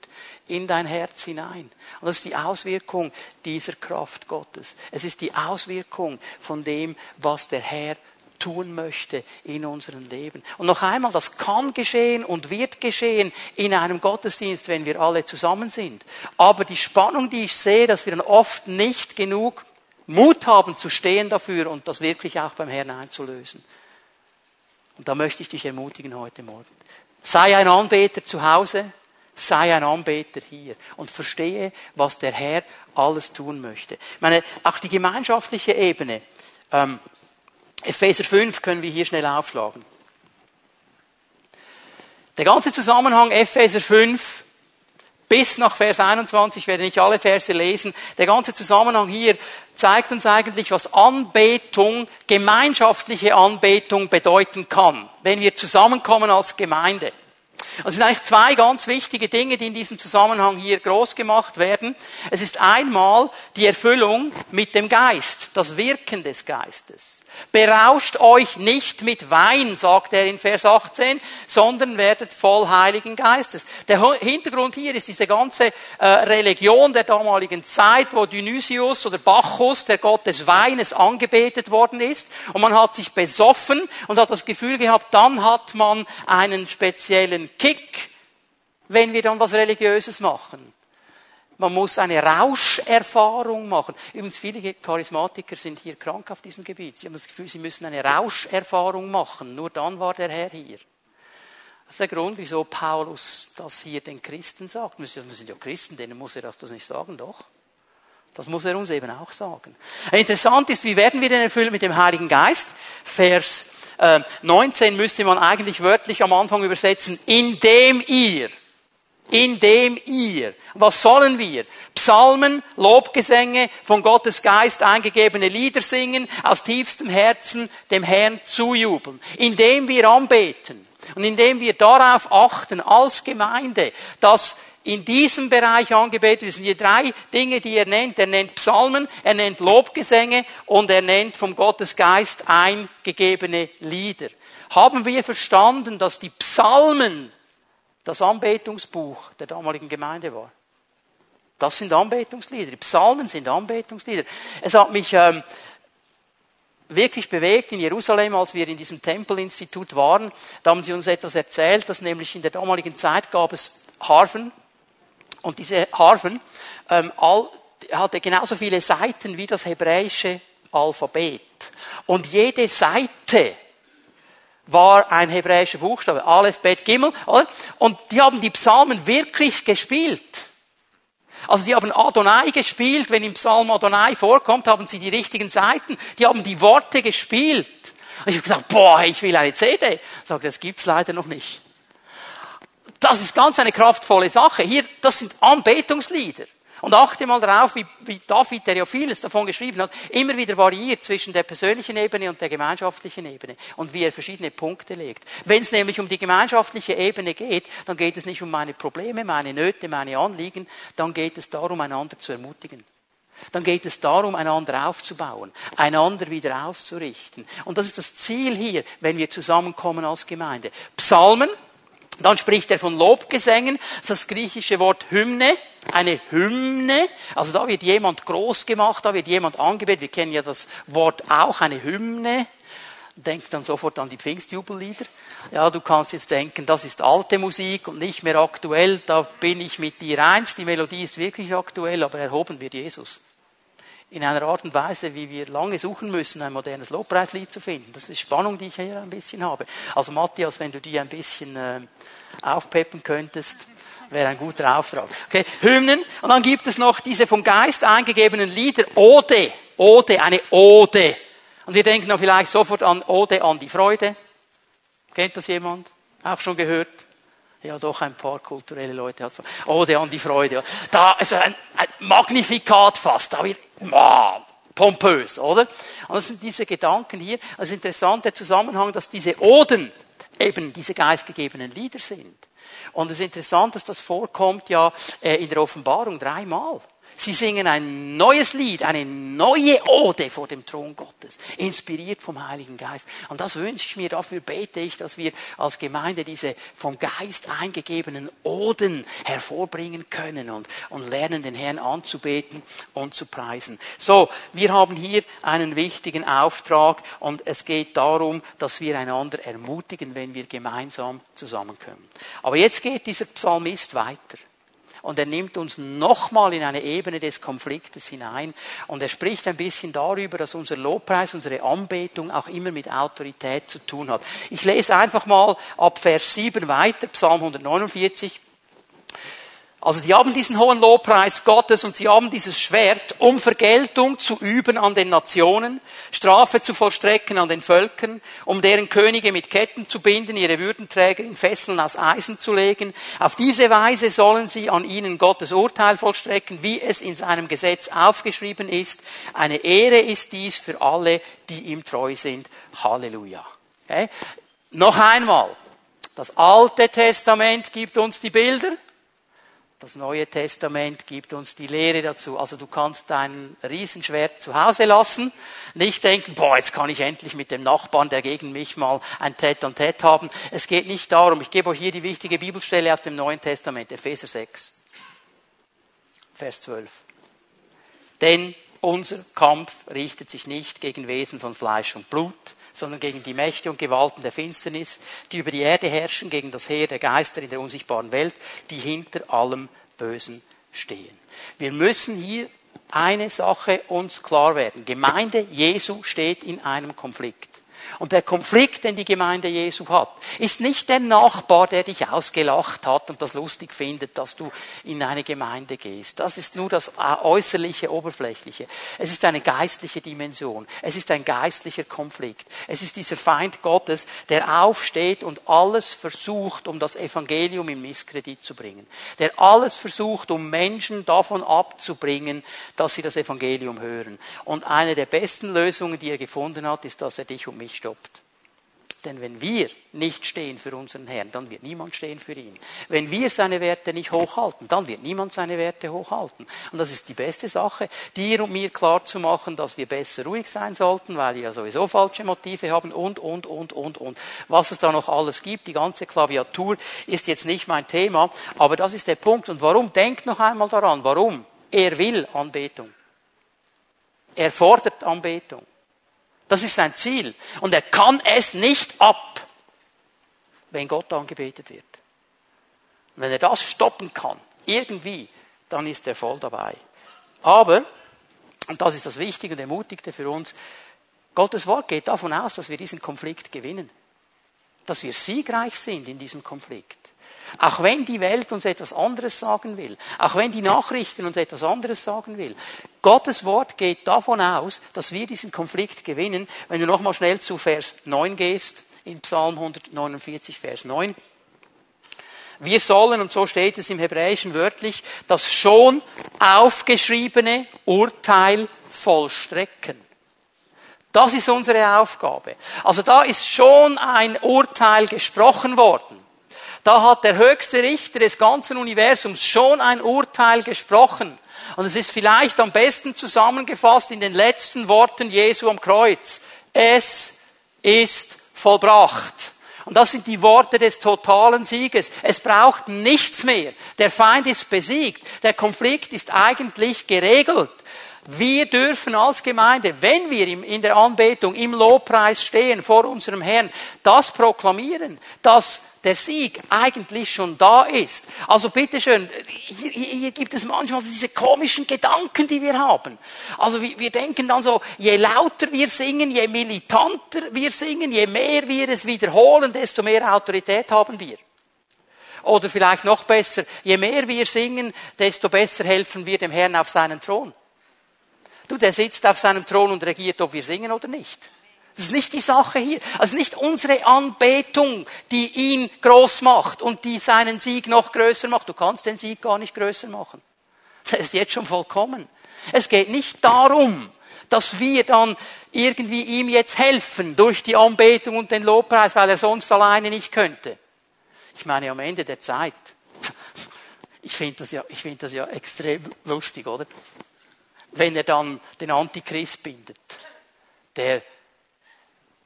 in dein Herz hinein. Und das ist die Auswirkung dieser Kraft Gottes. Es ist die Auswirkung von dem, was der Herr tun möchte in unserem Leben. Und noch einmal, das kann geschehen und wird geschehen in einem Gottesdienst, wenn wir alle zusammen sind. Aber die Spannung, die ich sehe, dass wir dann oft nicht genug Mut haben zu stehen dafür und das wirklich auch beim Herrn einzulösen. Und da möchte ich dich ermutigen heute Morgen. Sei ein Anbeter zu Hause, sei ein Anbeter hier und verstehe, was der Herr alles tun möchte. Ich meine, auch die gemeinschaftliche Ebene. Ähm, Epheser 5 können wir hier schnell aufschlagen. Der ganze Zusammenhang Epheser 5 bis nach Vers 21, ich werde nicht alle Verse lesen. Der ganze Zusammenhang hier zeigt uns eigentlich, was Anbetung, gemeinschaftliche Anbetung bedeuten kann, wenn wir zusammenkommen als Gemeinde. Also es sind eigentlich zwei ganz wichtige Dinge, die in diesem Zusammenhang hier groß gemacht werden. Es ist einmal die Erfüllung mit dem Geist, das Wirken des Geistes. Berauscht euch nicht mit Wein, sagt er in Vers 18, sondern werdet voll Heiligen Geistes. Der Hintergrund hier ist diese ganze äh, Religion der damaligen Zeit, wo Dionysius oder Bacchus, der Gott des Weines, angebetet worden ist. Und man hat sich besoffen und hat das Gefühl gehabt, dann hat man einen speziellen Kick, wenn wir dann was Religiöses machen. Man muss eine Rauscherfahrung machen. Übrigens, viele Charismatiker sind hier krank auf diesem Gebiet. Sie haben das Gefühl, sie müssen eine Rauscherfahrung machen. Nur dann war der Herr hier. Das ist der Grund, wieso Paulus das hier den Christen sagt. Wir sind ja Christen, denen muss er das nicht sagen, doch. Das muss er uns eben auch sagen. Interessant ist, wie werden wir denn erfüllt mit dem Heiligen Geist? Vers 19 äh, müsste man eigentlich wörtlich am Anfang übersetzen, indem ihr indem ihr, was sollen wir? Psalmen, Lobgesänge, von Gottes Geist eingegebene Lieder singen, aus tiefstem Herzen dem Herrn zujubeln, indem wir anbeten und indem wir darauf achten als Gemeinde, dass in diesem Bereich angebetet. Das sind die drei Dinge, die er nennt. Er nennt Psalmen, er nennt Lobgesänge und er nennt vom Gottes Geist eingegebene Lieder. Haben wir verstanden, dass die Psalmen das Anbetungsbuch der damaligen Gemeinde war. Das sind Anbetungslieder. Die Psalmen sind Anbetungslieder. Es hat mich ähm, wirklich bewegt in Jerusalem, als wir in diesem Tempelinstitut waren. Da haben sie uns etwas erzählt, dass nämlich in der damaligen Zeit gab es Harfen. Und diese Harfen ähm, all, hatte genauso viele Seiten wie das hebräische Alphabet. Und jede Seite war ein hebräischer Buchstabe, Aleph, Bet, Gimel, oder? Und die haben die Psalmen wirklich gespielt. Also die haben Adonai gespielt, wenn im Psalm Adonai vorkommt, haben sie die richtigen Seiten, die haben die Worte gespielt. Und ich habe gesagt, boah, ich will eine CD. Sage, das gibt's leider noch nicht. Das ist ganz eine kraftvolle Sache. Hier, das sind Anbetungslieder. Und achte mal darauf, wie, wie David, der ja vieles davon geschrieben hat, immer wieder variiert zwischen der persönlichen Ebene und der gemeinschaftlichen Ebene und wie er verschiedene Punkte legt. Wenn es nämlich um die gemeinschaftliche Ebene geht, dann geht es nicht um meine Probleme, meine Nöte, meine Anliegen, dann geht es darum, einander zu ermutigen. Dann geht es darum, einander aufzubauen, einander wieder auszurichten. Und das ist das Ziel hier, wenn wir zusammenkommen als Gemeinde. Psalmen, dann spricht er von Lobgesängen, das, griechische Wort Hymne, eine Hymne, also da wird jemand groß gemacht, da wird jemand angebetet, wir kennen ja das Wort auch, eine Hymne, denkt dann sofort an die Pfingstjubellieder. Ja, du kannst jetzt denken, das ist alte Musik und nicht mehr aktuell, da bin ich mit dir eins, die Melodie ist wirklich aktuell, aber erhoben wird Jesus in einer Art und Weise, wie wir lange suchen müssen, ein modernes Lobpreislied zu finden. Das ist Spannung, die ich hier ein bisschen habe. Also Matthias, wenn du die ein bisschen äh, aufpeppen könntest, wäre ein guter Auftrag. Okay, Hymnen. Und dann gibt es noch diese vom Geist eingegebenen Lieder. Ode. Ode, eine Ode. Und wir denken dann vielleicht sofort an Ode an die Freude. Kennt das jemand? Auch schon gehört? Ja, doch ein paar kulturelle Leute. Also, Ode an die Freude. Da, also ein, ein Magnifikat fast. Da wird, wow, pompös, oder? Und das sind diese Gedanken hier. Ist interessant, der Zusammenhang, dass diese Oden eben diese geistgegebenen Lieder sind. Und es ist interessant, dass das vorkommt ja äh, in der Offenbarung dreimal. Sie singen ein neues Lied, eine neue Ode vor dem Thron Gottes, inspiriert vom Heiligen Geist. Und das wünsche ich mir, dafür bete ich, dass wir als Gemeinde diese vom Geist eingegebenen Oden hervorbringen können und, und lernen, den Herrn anzubeten und zu preisen. So, wir haben hier einen wichtigen Auftrag und es geht darum, dass wir einander ermutigen, wenn wir gemeinsam zusammenkommen. Aber jetzt geht dieser Psalmist weiter. Und er nimmt uns nochmal in eine Ebene des Konfliktes hinein. Und er spricht ein bisschen darüber, dass unser Lobpreis, unsere Anbetung auch immer mit Autorität zu tun hat. Ich lese einfach mal ab Vers 7 weiter, Psalm 149. Also die haben diesen hohen Lobpreis Gottes und sie haben dieses Schwert, um Vergeltung zu üben an den Nationen, Strafe zu vollstrecken an den Völkern, um deren Könige mit Ketten zu binden, ihre Würdenträger in Fesseln aus Eisen zu legen. Auf diese Weise sollen sie an ihnen Gottes Urteil vollstrecken, wie es in seinem Gesetz aufgeschrieben ist. Eine Ehre ist dies für alle, die ihm treu sind. Halleluja. Okay? Noch einmal. Das Alte Testament gibt uns die Bilder. Das Neue Testament gibt uns die Lehre dazu. Also du kannst dein Riesenschwert zu Hause lassen, nicht denken, boah, jetzt kann ich endlich mit dem Nachbarn, der gegen mich mal ein an Tête haben. Es geht nicht darum. Ich gebe euch hier die wichtige Bibelstelle aus dem Neuen Testament, Epheser 6, Vers 12. Denn unser Kampf richtet sich nicht gegen Wesen von Fleisch und Blut, sondern gegen die Mächte und Gewalten der Finsternis, die über die Erde herrschen, gegen das Heer der Geister in der unsichtbaren Welt, die hinter allem Bösen stehen. Wir müssen hier eine Sache uns klar werden. Gemeinde Jesu steht in einem Konflikt. Und der Konflikt, den die Gemeinde Jesu hat, ist nicht der Nachbar, der dich ausgelacht hat und das lustig findet, dass du in eine Gemeinde gehst. Das ist nur das äußerliche, oberflächliche. Es ist eine geistliche Dimension. Es ist ein geistlicher Konflikt. Es ist dieser Feind Gottes, der aufsteht und alles versucht, um das Evangelium in Misskredit zu bringen. Der alles versucht, um Menschen davon abzubringen, dass sie das Evangelium hören. Und eine der besten Lösungen, die er gefunden hat, ist, dass er dich und mich stoppt. Denn wenn wir nicht stehen für unseren Herrn, dann wird niemand stehen für ihn. Wenn wir seine Werte nicht hochhalten, dann wird niemand seine Werte hochhalten. Und das ist die beste Sache, dir und mir klar zu machen, dass wir besser ruhig sein sollten, weil wir ja sowieso falsche Motive haben und, und, und, und, und. Was es da noch alles gibt, die ganze Klaviatur ist jetzt nicht mein Thema, aber das ist der Punkt. Und warum? Denkt noch einmal daran. Warum? Er will Anbetung. Er fordert Anbetung. Das ist sein Ziel. Und er kann es nicht ab, wenn Gott angebetet wird. Und wenn er das stoppen kann, irgendwie, dann ist er voll dabei. Aber, und das ist das Wichtige und Ermutigte für uns, Gottes Wort geht davon aus, dass wir diesen Konflikt gewinnen. Dass wir siegreich sind in diesem Konflikt. Auch wenn die Welt uns etwas anderes sagen will, auch wenn die Nachrichten uns etwas anderes sagen will. Gottes Wort geht davon aus, dass wir diesen Konflikt gewinnen. Wenn du nochmal schnell zu Vers 9 gehst, in Psalm 149, Vers 9. Wir sollen, und so steht es im Hebräischen wörtlich, das schon aufgeschriebene Urteil vollstrecken. Das ist unsere Aufgabe. Also da ist schon ein Urteil gesprochen worden. Da hat der höchste Richter des ganzen Universums schon ein Urteil gesprochen. Und es ist vielleicht am besten zusammengefasst in den letzten Worten Jesu am Kreuz. Es ist vollbracht. Und das sind die Worte des totalen Sieges. Es braucht nichts mehr. Der Feind ist besiegt. Der Konflikt ist eigentlich geregelt. Wir dürfen als Gemeinde, wenn wir in der Anbetung, im Lobpreis stehen vor unserem Herrn, das proklamieren, dass der Sieg eigentlich schon da ist. Also bitteschön, hier, hier gibt es manchmal diese komischen Gedanken, die wir haben. Also wir, wir denken dann so, je lauter wir singen, je militanter wir singen, je mehr wir es wiederholen, desto mehr Autorität haben wir. Oder vielleicht noch besser, je mehr wir singen, desto besser helfen wir dem Herrn auf seinen Thron. Du, der sitzt auf seinem Thron und regiert, ob wir singen oder nicht. Das ist nicht die Sache hier. Also nicht unsere Anbetung, die ihn groß macht und die seinen Sieg noch größer macht. Du kannst den Sieg gar nicht größer machen. Der ist jetzt schon vollkommen. Es geht nicht darum, dass wir dann irgendwie ihm jetzt helfen durch die Anbetung und den Lobpreis, weil er sonst alleine nicht könnte. Ich meine, am Ende der Zeit, ich finde das ja, ich finde das ja extrem lustig, oder? Wenn er dann den Antichrist bindet, der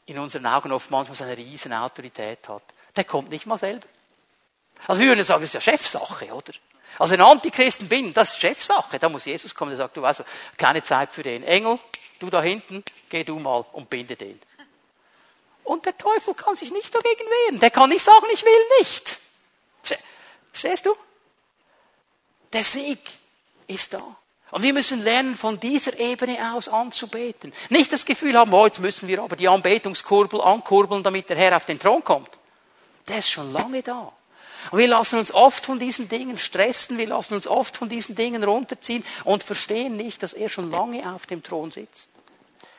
in unseren Augen oft manchmal eine riesen Autorität hat. Der kommt nicht mal selber. Also wir würden sagen, das ist ja Chefsache, oder? Also ein Antichristen binden, das ist Chefsache. Da muss Jesus kommen und sagt, du weißt, keine Zeit für den Engel, du da hinten, geh du mal und binde den. Und der Teufel kann sich nicht dagegen wehren. Der kann nicht sagen, ich will nicht. Verstehst du? Der Sieg ist da. Und wir müssen lernen, von dieser Ebene aus anzubeten. Nicht das Gefühl haben, oh, jetzt müssen wir aber die Anbetungskurbel ankurbeln, damit der Herr auf den Thron kommt. Der ist schon lange da. Und wir lassen uns oft von diesen Dingen stressen, wir lassen uns oft von diesen Dingen runterziehen und verstehen nicht, dass er schon lange auf dem Thron sitzt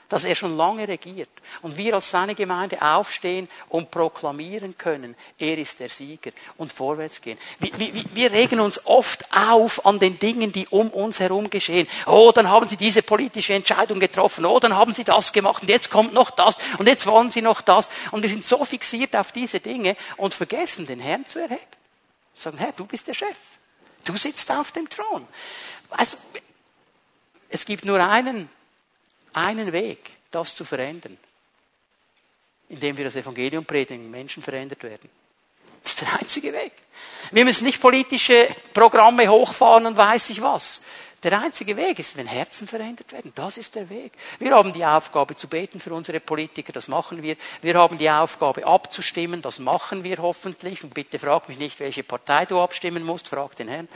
dass er schon lange regiert. Und wir als seine Gemeinde aufstehen und proklamieren können, er ist der Sieger und vorwärts gehen. Wir, wir, wir regen uns oft auf an den Dingen, die um uns herum geschehen. Oh, dann haben sie diese politische Entscheidung getroffen. Oh, dann haben sie das gemacht und jetzt kommt noch das und jetzt wollen sie noch das. Und wir sind so fixiert auf diese Dinge und vergessen, den Herrn zu erheben. Sagen, Herr, du bist der Chef. Du sitzt auf dem Thron. Du, es gibt nur einen einen Weg, das zu verändern. Indem wir das Evangelium predigen, Menschen verändert werden. Das ist der einzige Weg. Wir müssen nicht politische Programme hochfahren und weiß ich was. Der einzige Weg ist, wenn Herzen verändert werden. Das ist der Weg. Wir haben die Aufgabe zu beten für unsere Politiker, das machen wir. Wir haben die Aufgabe abzustimmen, das machen wir hoffentlich. Und bitte frag mich nicht, welche Partei du abstimmen musst, frag den Herrn.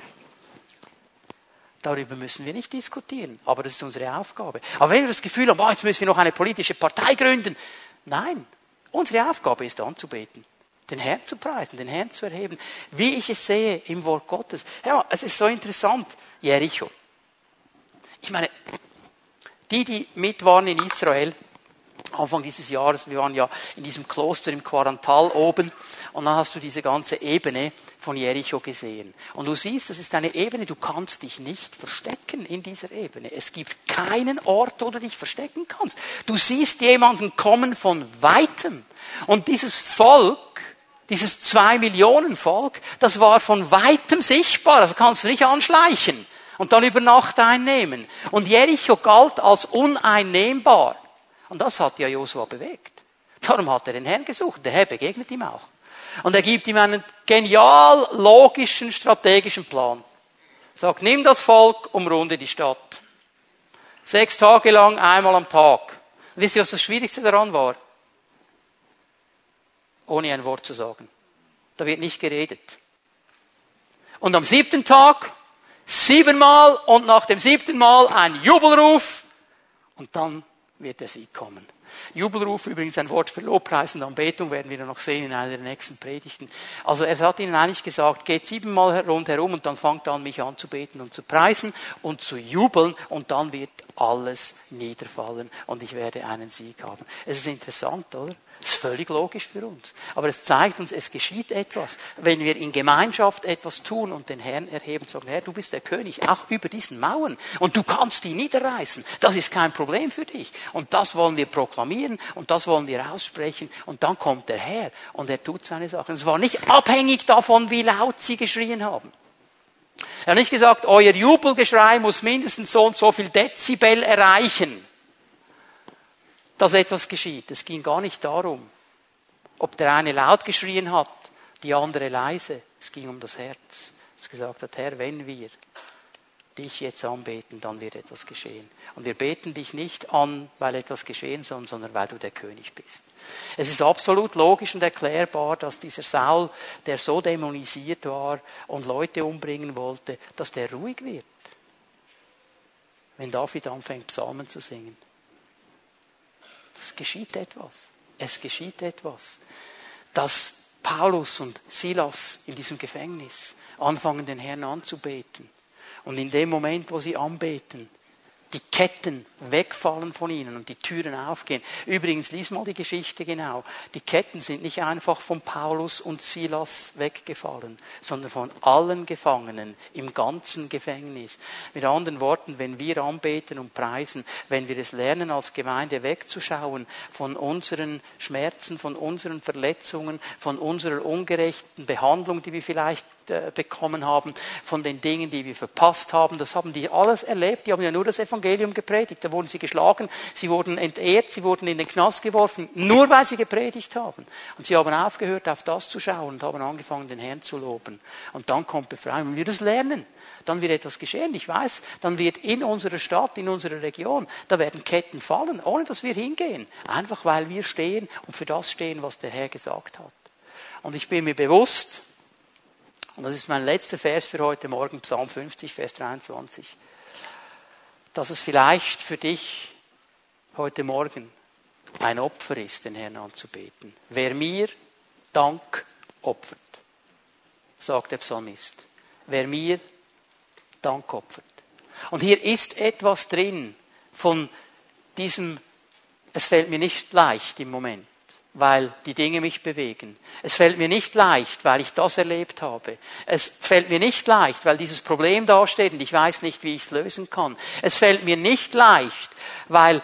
Darüber müssen wir nicht diskutieren. Aber das ist unsere Aufgabe. Aber wenn wir das Gefühl haben, oh, jetzt müssen wir noch eine politische Partei gründen. Nein. Unsere Aufgabe ist anzubeten. Den Herrn zu preisen, den Herrn zu erheben. Wie ich es sehe im Wort Gottes. Ja, es ist so interessant. Jericho. Ich meine, die, die mit waren in Israel, Anfang dieses Jahres, wir waren ja in diesem Kloster im Quarantal oben, und dann hast du diese ganze Ebene von Jericho gesehen. Und du siehst, das ist eine Ebene, du kannst dich nicht verstecken in dieser Ebene. Es gibt keinen Ort, wo du dich verstecken kannst. Du siehst jemanden kommen von weitem. Und dieses Volk, dieses zwei Millionen Volk, das war von weitem sichtbar. Das kannst du nicht anschleichen und dann über Nacht einnehmen. Und Jericho galt als uneinnehmbar. Und das hat ja Josua bewegt. Darum hat er den Herrn gesucht. Der Herr begegnet ihm auch. Und er gibt ihm einen genial logischen, strategischen Plan. Sagt, nimm das Volk, umrunde die Stadt. Sechs Tage lang, einmal am Tag. Wisst ihr, was das Schwierigste daran war? Ohne ein Wort zu sagen. Da wird nicht geredet. Und am siebten Tag siebenmal und nach dem siebten Mal ein Jubelruf und dann wird der Sieg kommen. Jubelruf, übrigens ein Wort für Lobpreis und Anbetung, werden wir noch sehen in einer der nächsten Predigten. Also er hat ihnen eigentlich gesagt, geht siebenmal rundherum und dann fangt an, mich anzubeten und zu preisen und zu jubeln und dann wird alles niederfallen und ich werde einen Sieg haben. Es ist interessant, oder? Das ist völlig logisch für uns. Aber es zeigt uns, es geschieht etwas. Wenn wir in Gemeinschaft etwas tun und den Herrn erheben sagen, Herr, du bist der König, auch über diesen Mauern. Und du kannst die niederreißen. Das ist kein Problem für dich. Und das wollen wir proklamieren und das wollen wir aussprechen. Und dann kommt der Herr und er tut seine Sachen. Es war nicht abhängig davon, wie laut sie geschrien haben. Er hat nicht gesagt, euer Jubelgeschrei muss mindestens so und so viel Dezibel erreichen dass etwas geschieht. Es ging gar nicht darum, ob der eine laut geschrien hat, die andere leise. Es ging um das Herz. Es gesagt hat, Herr, wenn wir dich jetzt anbeten, dann wird etwas geschehen. Und wir beten dich nicht an, weil etwas geschehen soll, sondern weil du der König bist. Es ist absolut logisch und erklärbar, dass dieser Saul, der so dämonisiert war und Leute umbringen wollte, dass der ruhig wird. Wenn David anfängt, Psalmen zu singen. Es geschieht etwas. Es geschieht etwas. Dass Paulus und Silas in diesem Gefängnis anfangen, den Herrn anzubeten. Und in dem Moment, wo sie anbeten, die Ketten wegfallen von ihnen und die Türen aufgehen. Übrigens, lies mal die Geschichte genau. Die Ketten sind nicht einfach von Paulus und Silas weggefallen, sondern von allen Gefangenen im ganzen Gefängnis. Mit anderen Worten, wenn wir anbeten und preisen, wenn wir es lernen, als Gemeinde wegzuschauen von unseren Schmerzen, von unseren Verletzungen, von unserer ungerechten Behandlung, die wir vielleicht bekommen haben, von den Dingen, die wir verpasst haben. Das haben die alles erlebt. Die haben ja nur das Evangelium gepredigt. Da wurden sie geschlagen, sie wurden entehrt, sie wurden in den Knast geworfen, nur weil sie gepredigt haben. Und sie haben aufgehört, auf das zu schauen und haben angefangen, den Herrn zu loben. Und dann kommt Befreiung. Wenn wir das lernen, dann wird etwas geschehen. Ich weiß, dann wird in unserer Stadt, in unserer Region, da werden Ketten fallen, ohne dass wir hingehen. Einfach weil wir stehen und für das stehen, was der Herr gesagt hat. Und ich bin mir bewusst, und das ist mein letzter Vers für heute Morgen, Psalm 50, Vers 23, dass es vielleicht für dich heute Morgen ein Opfer ist, den Herrn anzubeten. Wer mir Dank opfert. sagt der Psalmist, wer mir Dank opfert. Und hier ist etwas drin von diesem, es fällt mir nicht leicht im Moment weil die Dinge mich bewegen. Es fällt mir nicht leicht, weil ich das erlebt habe. Es fällt mir nicht leicht, weil dieses Problem dasteht und ich weiß nicht, wie ich es lösen kann. Es fällt mir nicht leicht, weil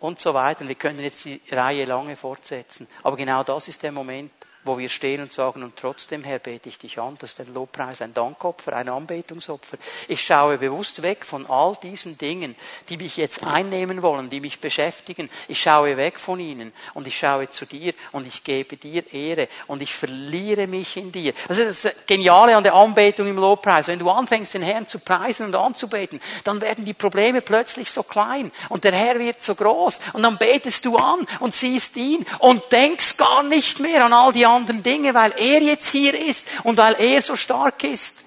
und so weiter. Wir können jetzt die Reihe lange fortsetzen. Aber genau das ist der Moment, wo wir stehen und sagen, und trotzdem, Herr, bete ich dich an, das ist ein Lobpreis, ein Dankopfer, ein Anbetungsopfer. Ich schaue bewusst weg von all diesen Dingen, die mich jetzt einnehmen wollen, die mich beschäftigen. Ich schaue weg von ihnen und ich schaue zu dir und ich gebe dir Ehre und ich verliere mich in dir. Das ist das Geniale an der Anbetung im Lobpreis. Wenn du anfängst, den Herrn zu preisen und anzubeten, dann werden die Probleme plötzlich so klein und der Herr wird so groß und dann betest du an und siehst ihn und denkst gar nicht mehr an all die anderen anderen Dinge, weil er jetzt hier ist und weil er so stark ist.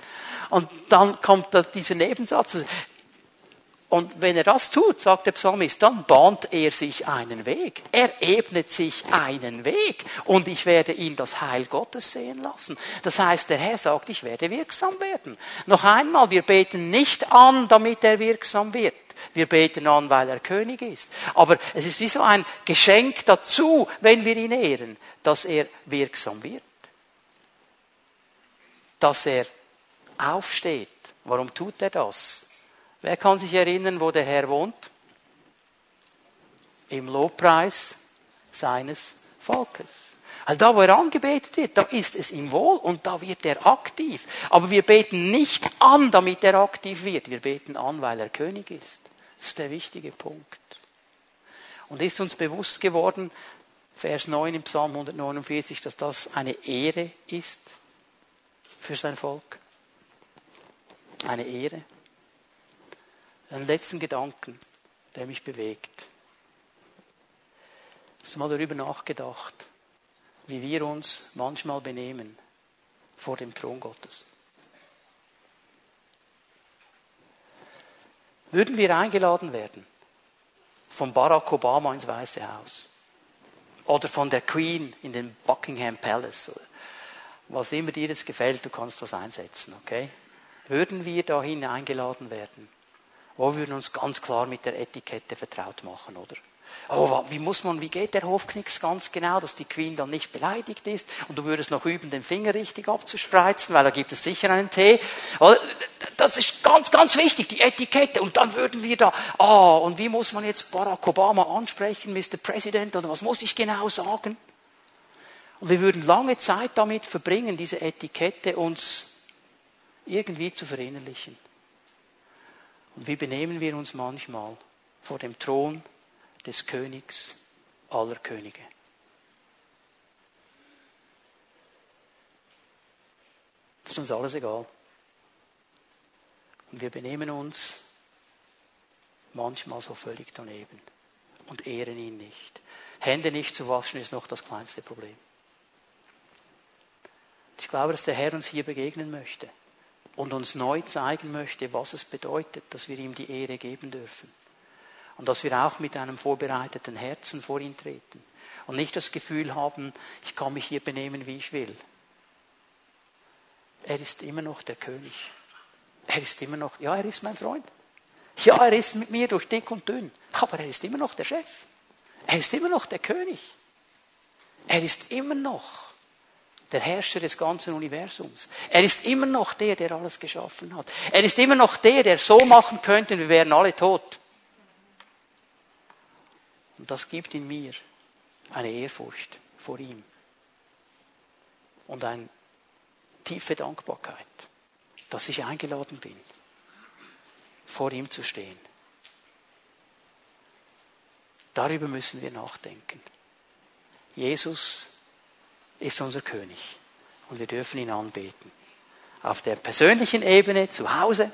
Und dann kommt dieser Nebensatz. Und wenn er das tut, sagt der Psalmist, dann bahnt er sich einen Weg. Er ebnet sich einen Weg. Und ich werde ihn das Heil Gottes sehen lassen. Das heißt, der Herr sagt, ich werde wirksam werden. Noch einmal, wir beten nicht an, damit er wirksam wird. Wir beten an, weil er König ist. Aber es ist wie so ein Geschenk dazu, wenn wir ihn ehren, dass er wirksam wird. Dass er aufsteht. Warum tut er das? Wer kann sich erinnern, wo der Herr wohnt? Im Lobpreis seines Volkes. Also da, wo er angebetet wird, da ist es ihm wohl und da wird er aktiv. Aber wir beten nicht an, damit er aktiv wird. Wir beten an, weil er König ist. Das ist der wichtige Punkt. Und ist uns bewusst geworden, Vers 9 im Psalm 149, dass das eine Ehre ist für sein Volk? Eine Ehre. Einen letzten Gedanken, der mich bewegt. Hast du mal darüber nachgedacht, wie wir uns manchmal benehmen vor dem Thron Gottes? Würden wir eingeladen werden von Barack Obama ins Weiße Haus oder von der Queen in den Buckingham Palace, was immer dir jetzt gefällt, du kannst was einsetzen, okay? Würden wir dahin eingeladen werden, wo wir uns ganz klar mit der Etikette vertraut machen, oder? Oh, wie muss man, wie geht der Hofknicks ganz genau, dass die Queen dann nicht beleidigt ist und du würdest noch üben, den Finger richtig abzuspreizen, weil da gibt es sicher einen Tee. Das ist ganz, ganz wichtig, die Etikette. Und dann würden wir da, ah, oh, und wie muss man jetzt Barack Obama ansprechen, Mr. President, oder was muss ich genau sagen? Und wir würden lange Zeit damit verbringen, diese Etikette uns irgendwie zu verinnerlichen. Und wie benehmen wir uns manchmal vor dem Thron des Königs aller Könige. Das ist uns alles egal. Und wir benehmen uns manchmal so völlig daneben und ehren ihn nicht. Hände nicht zu waschen ist noch das kleinste Problem. Ich glaube, dass der Herr uns hier begegnen möchte und uns neu zeigen möchte, was es bedeutet, dass wir ihm die Ehre geben dürfen. Und dass wir auch mit einem vorbereiteten Herzen vor ihn treten. Und nicht das Gefühl haben, ich kann mich hier benehmen, wie ich will. Er ist immer noch der König. Er ist immer noch, ja, er ist mein Freund. Ja, er ist mit mir durch dick und dünn. Aber er ist immer noch der Chef. Er ist immer noch der König. Er ist immer noch der Herrscher des ganzen Universums. Er ist immer noch der, der alles geschaffen hat. Er ist immer noch der, der so machen könnte, wir wären alle tot. Und das gibt in mir eine Ehrfurcht vor ihm und eine tiefe Dankbarkeit, dass ich eingeladen bin, vor ihm zu stehen. Darüber müssen wir nachdenken. Jesus ist unser König und wir dürfen ihn anbeten. Auf der persönlichen Ebene, zu Hause,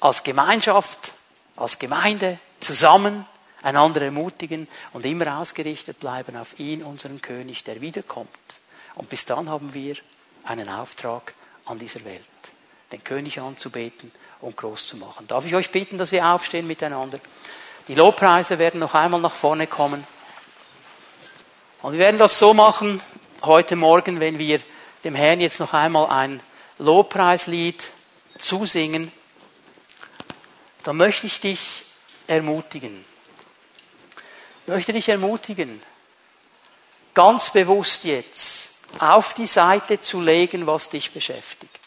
als Gemeinschaft, als Gemeinde, zusammen einander ermutigen und immer ausgerichtet bleiben auf ihn, unseren König, der wiederkommt. Und bis dann haben wir einen Auftrag an dieser Welt, den König anzubeten und groß zu machen. Darf ich euch bitten, dass wir aufstehen miteinander? Die Lobpreise werden noch einmal nach vorne kommen. Und wir werden das so machen, heute Morgen, wenn wir dem Herrn jetzt noch einmal ein Lobpreislied zusingen, dann möchte ich dich ermutigen. Ich möchte dich ermutigen, ganz bewusst jetzt auf die Seite zu legen, was dich beschäftigt.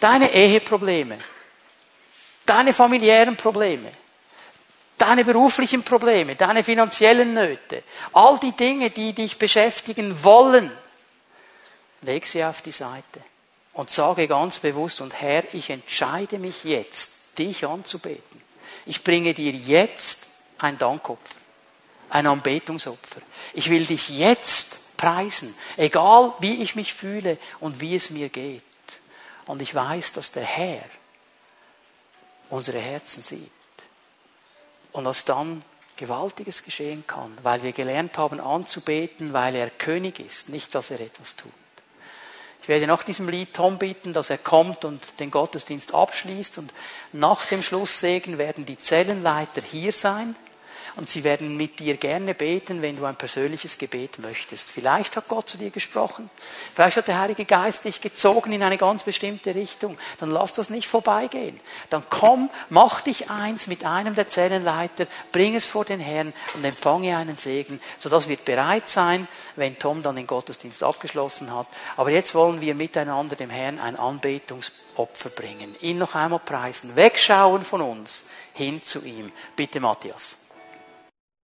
Deine Eheprobleme, deine familiären Probleme, deine beruflichen Probleme, deine finanziellen Nöte, all die Dinge, die dich beschäftigen wollen, leg sie auf die Seite und sage ganz bewusst, und Herr, ich entscheide mich jetzt, dich anzubeten. Ich bringe dir jetzt ein Dankopfer, ein Anbetungsopfer. Ich will dich jetzt preisen, egal wie ich mich fühle und wie es mir geht. Und ich weiß, dass der Herr unsere Herzen sieht. Und dass dann Gewaltiges geschehen kann, weil wir gelernt haben anzubeten, weil er König ist, nicht dass er etwas tut. Ich werde nach diesem Lied Tom bitten, dass er kommt und den Gottesdienst abschließt und nach dem Schlusssegen werden die Zellenleiter hier sein und sie werden mit dir gerne beten, wenn du ein persönliches Gebet möchtest. Vielleicht hat Gott zu dir gesprochen. Vielleicht hat der Heilige Geist dich gezogen in eine ganz bestimmte Richtung. Dann lass das nicht vorbeigehen. Dann komm, mach dich eins mit einem der Zellenleiter, bring es vor den Herrn und empfange einen Segen, sodass wir bereit sein, wenn Tom dann den Gottesdienst abgeschlossen hat. Aber jetzt wollen wir miteinander dem Herrn ein Anbetungsopfer bringen. Ihn noch einmal preisen. Wegschauen von uns hin zu ihm. Bitte, Matthias.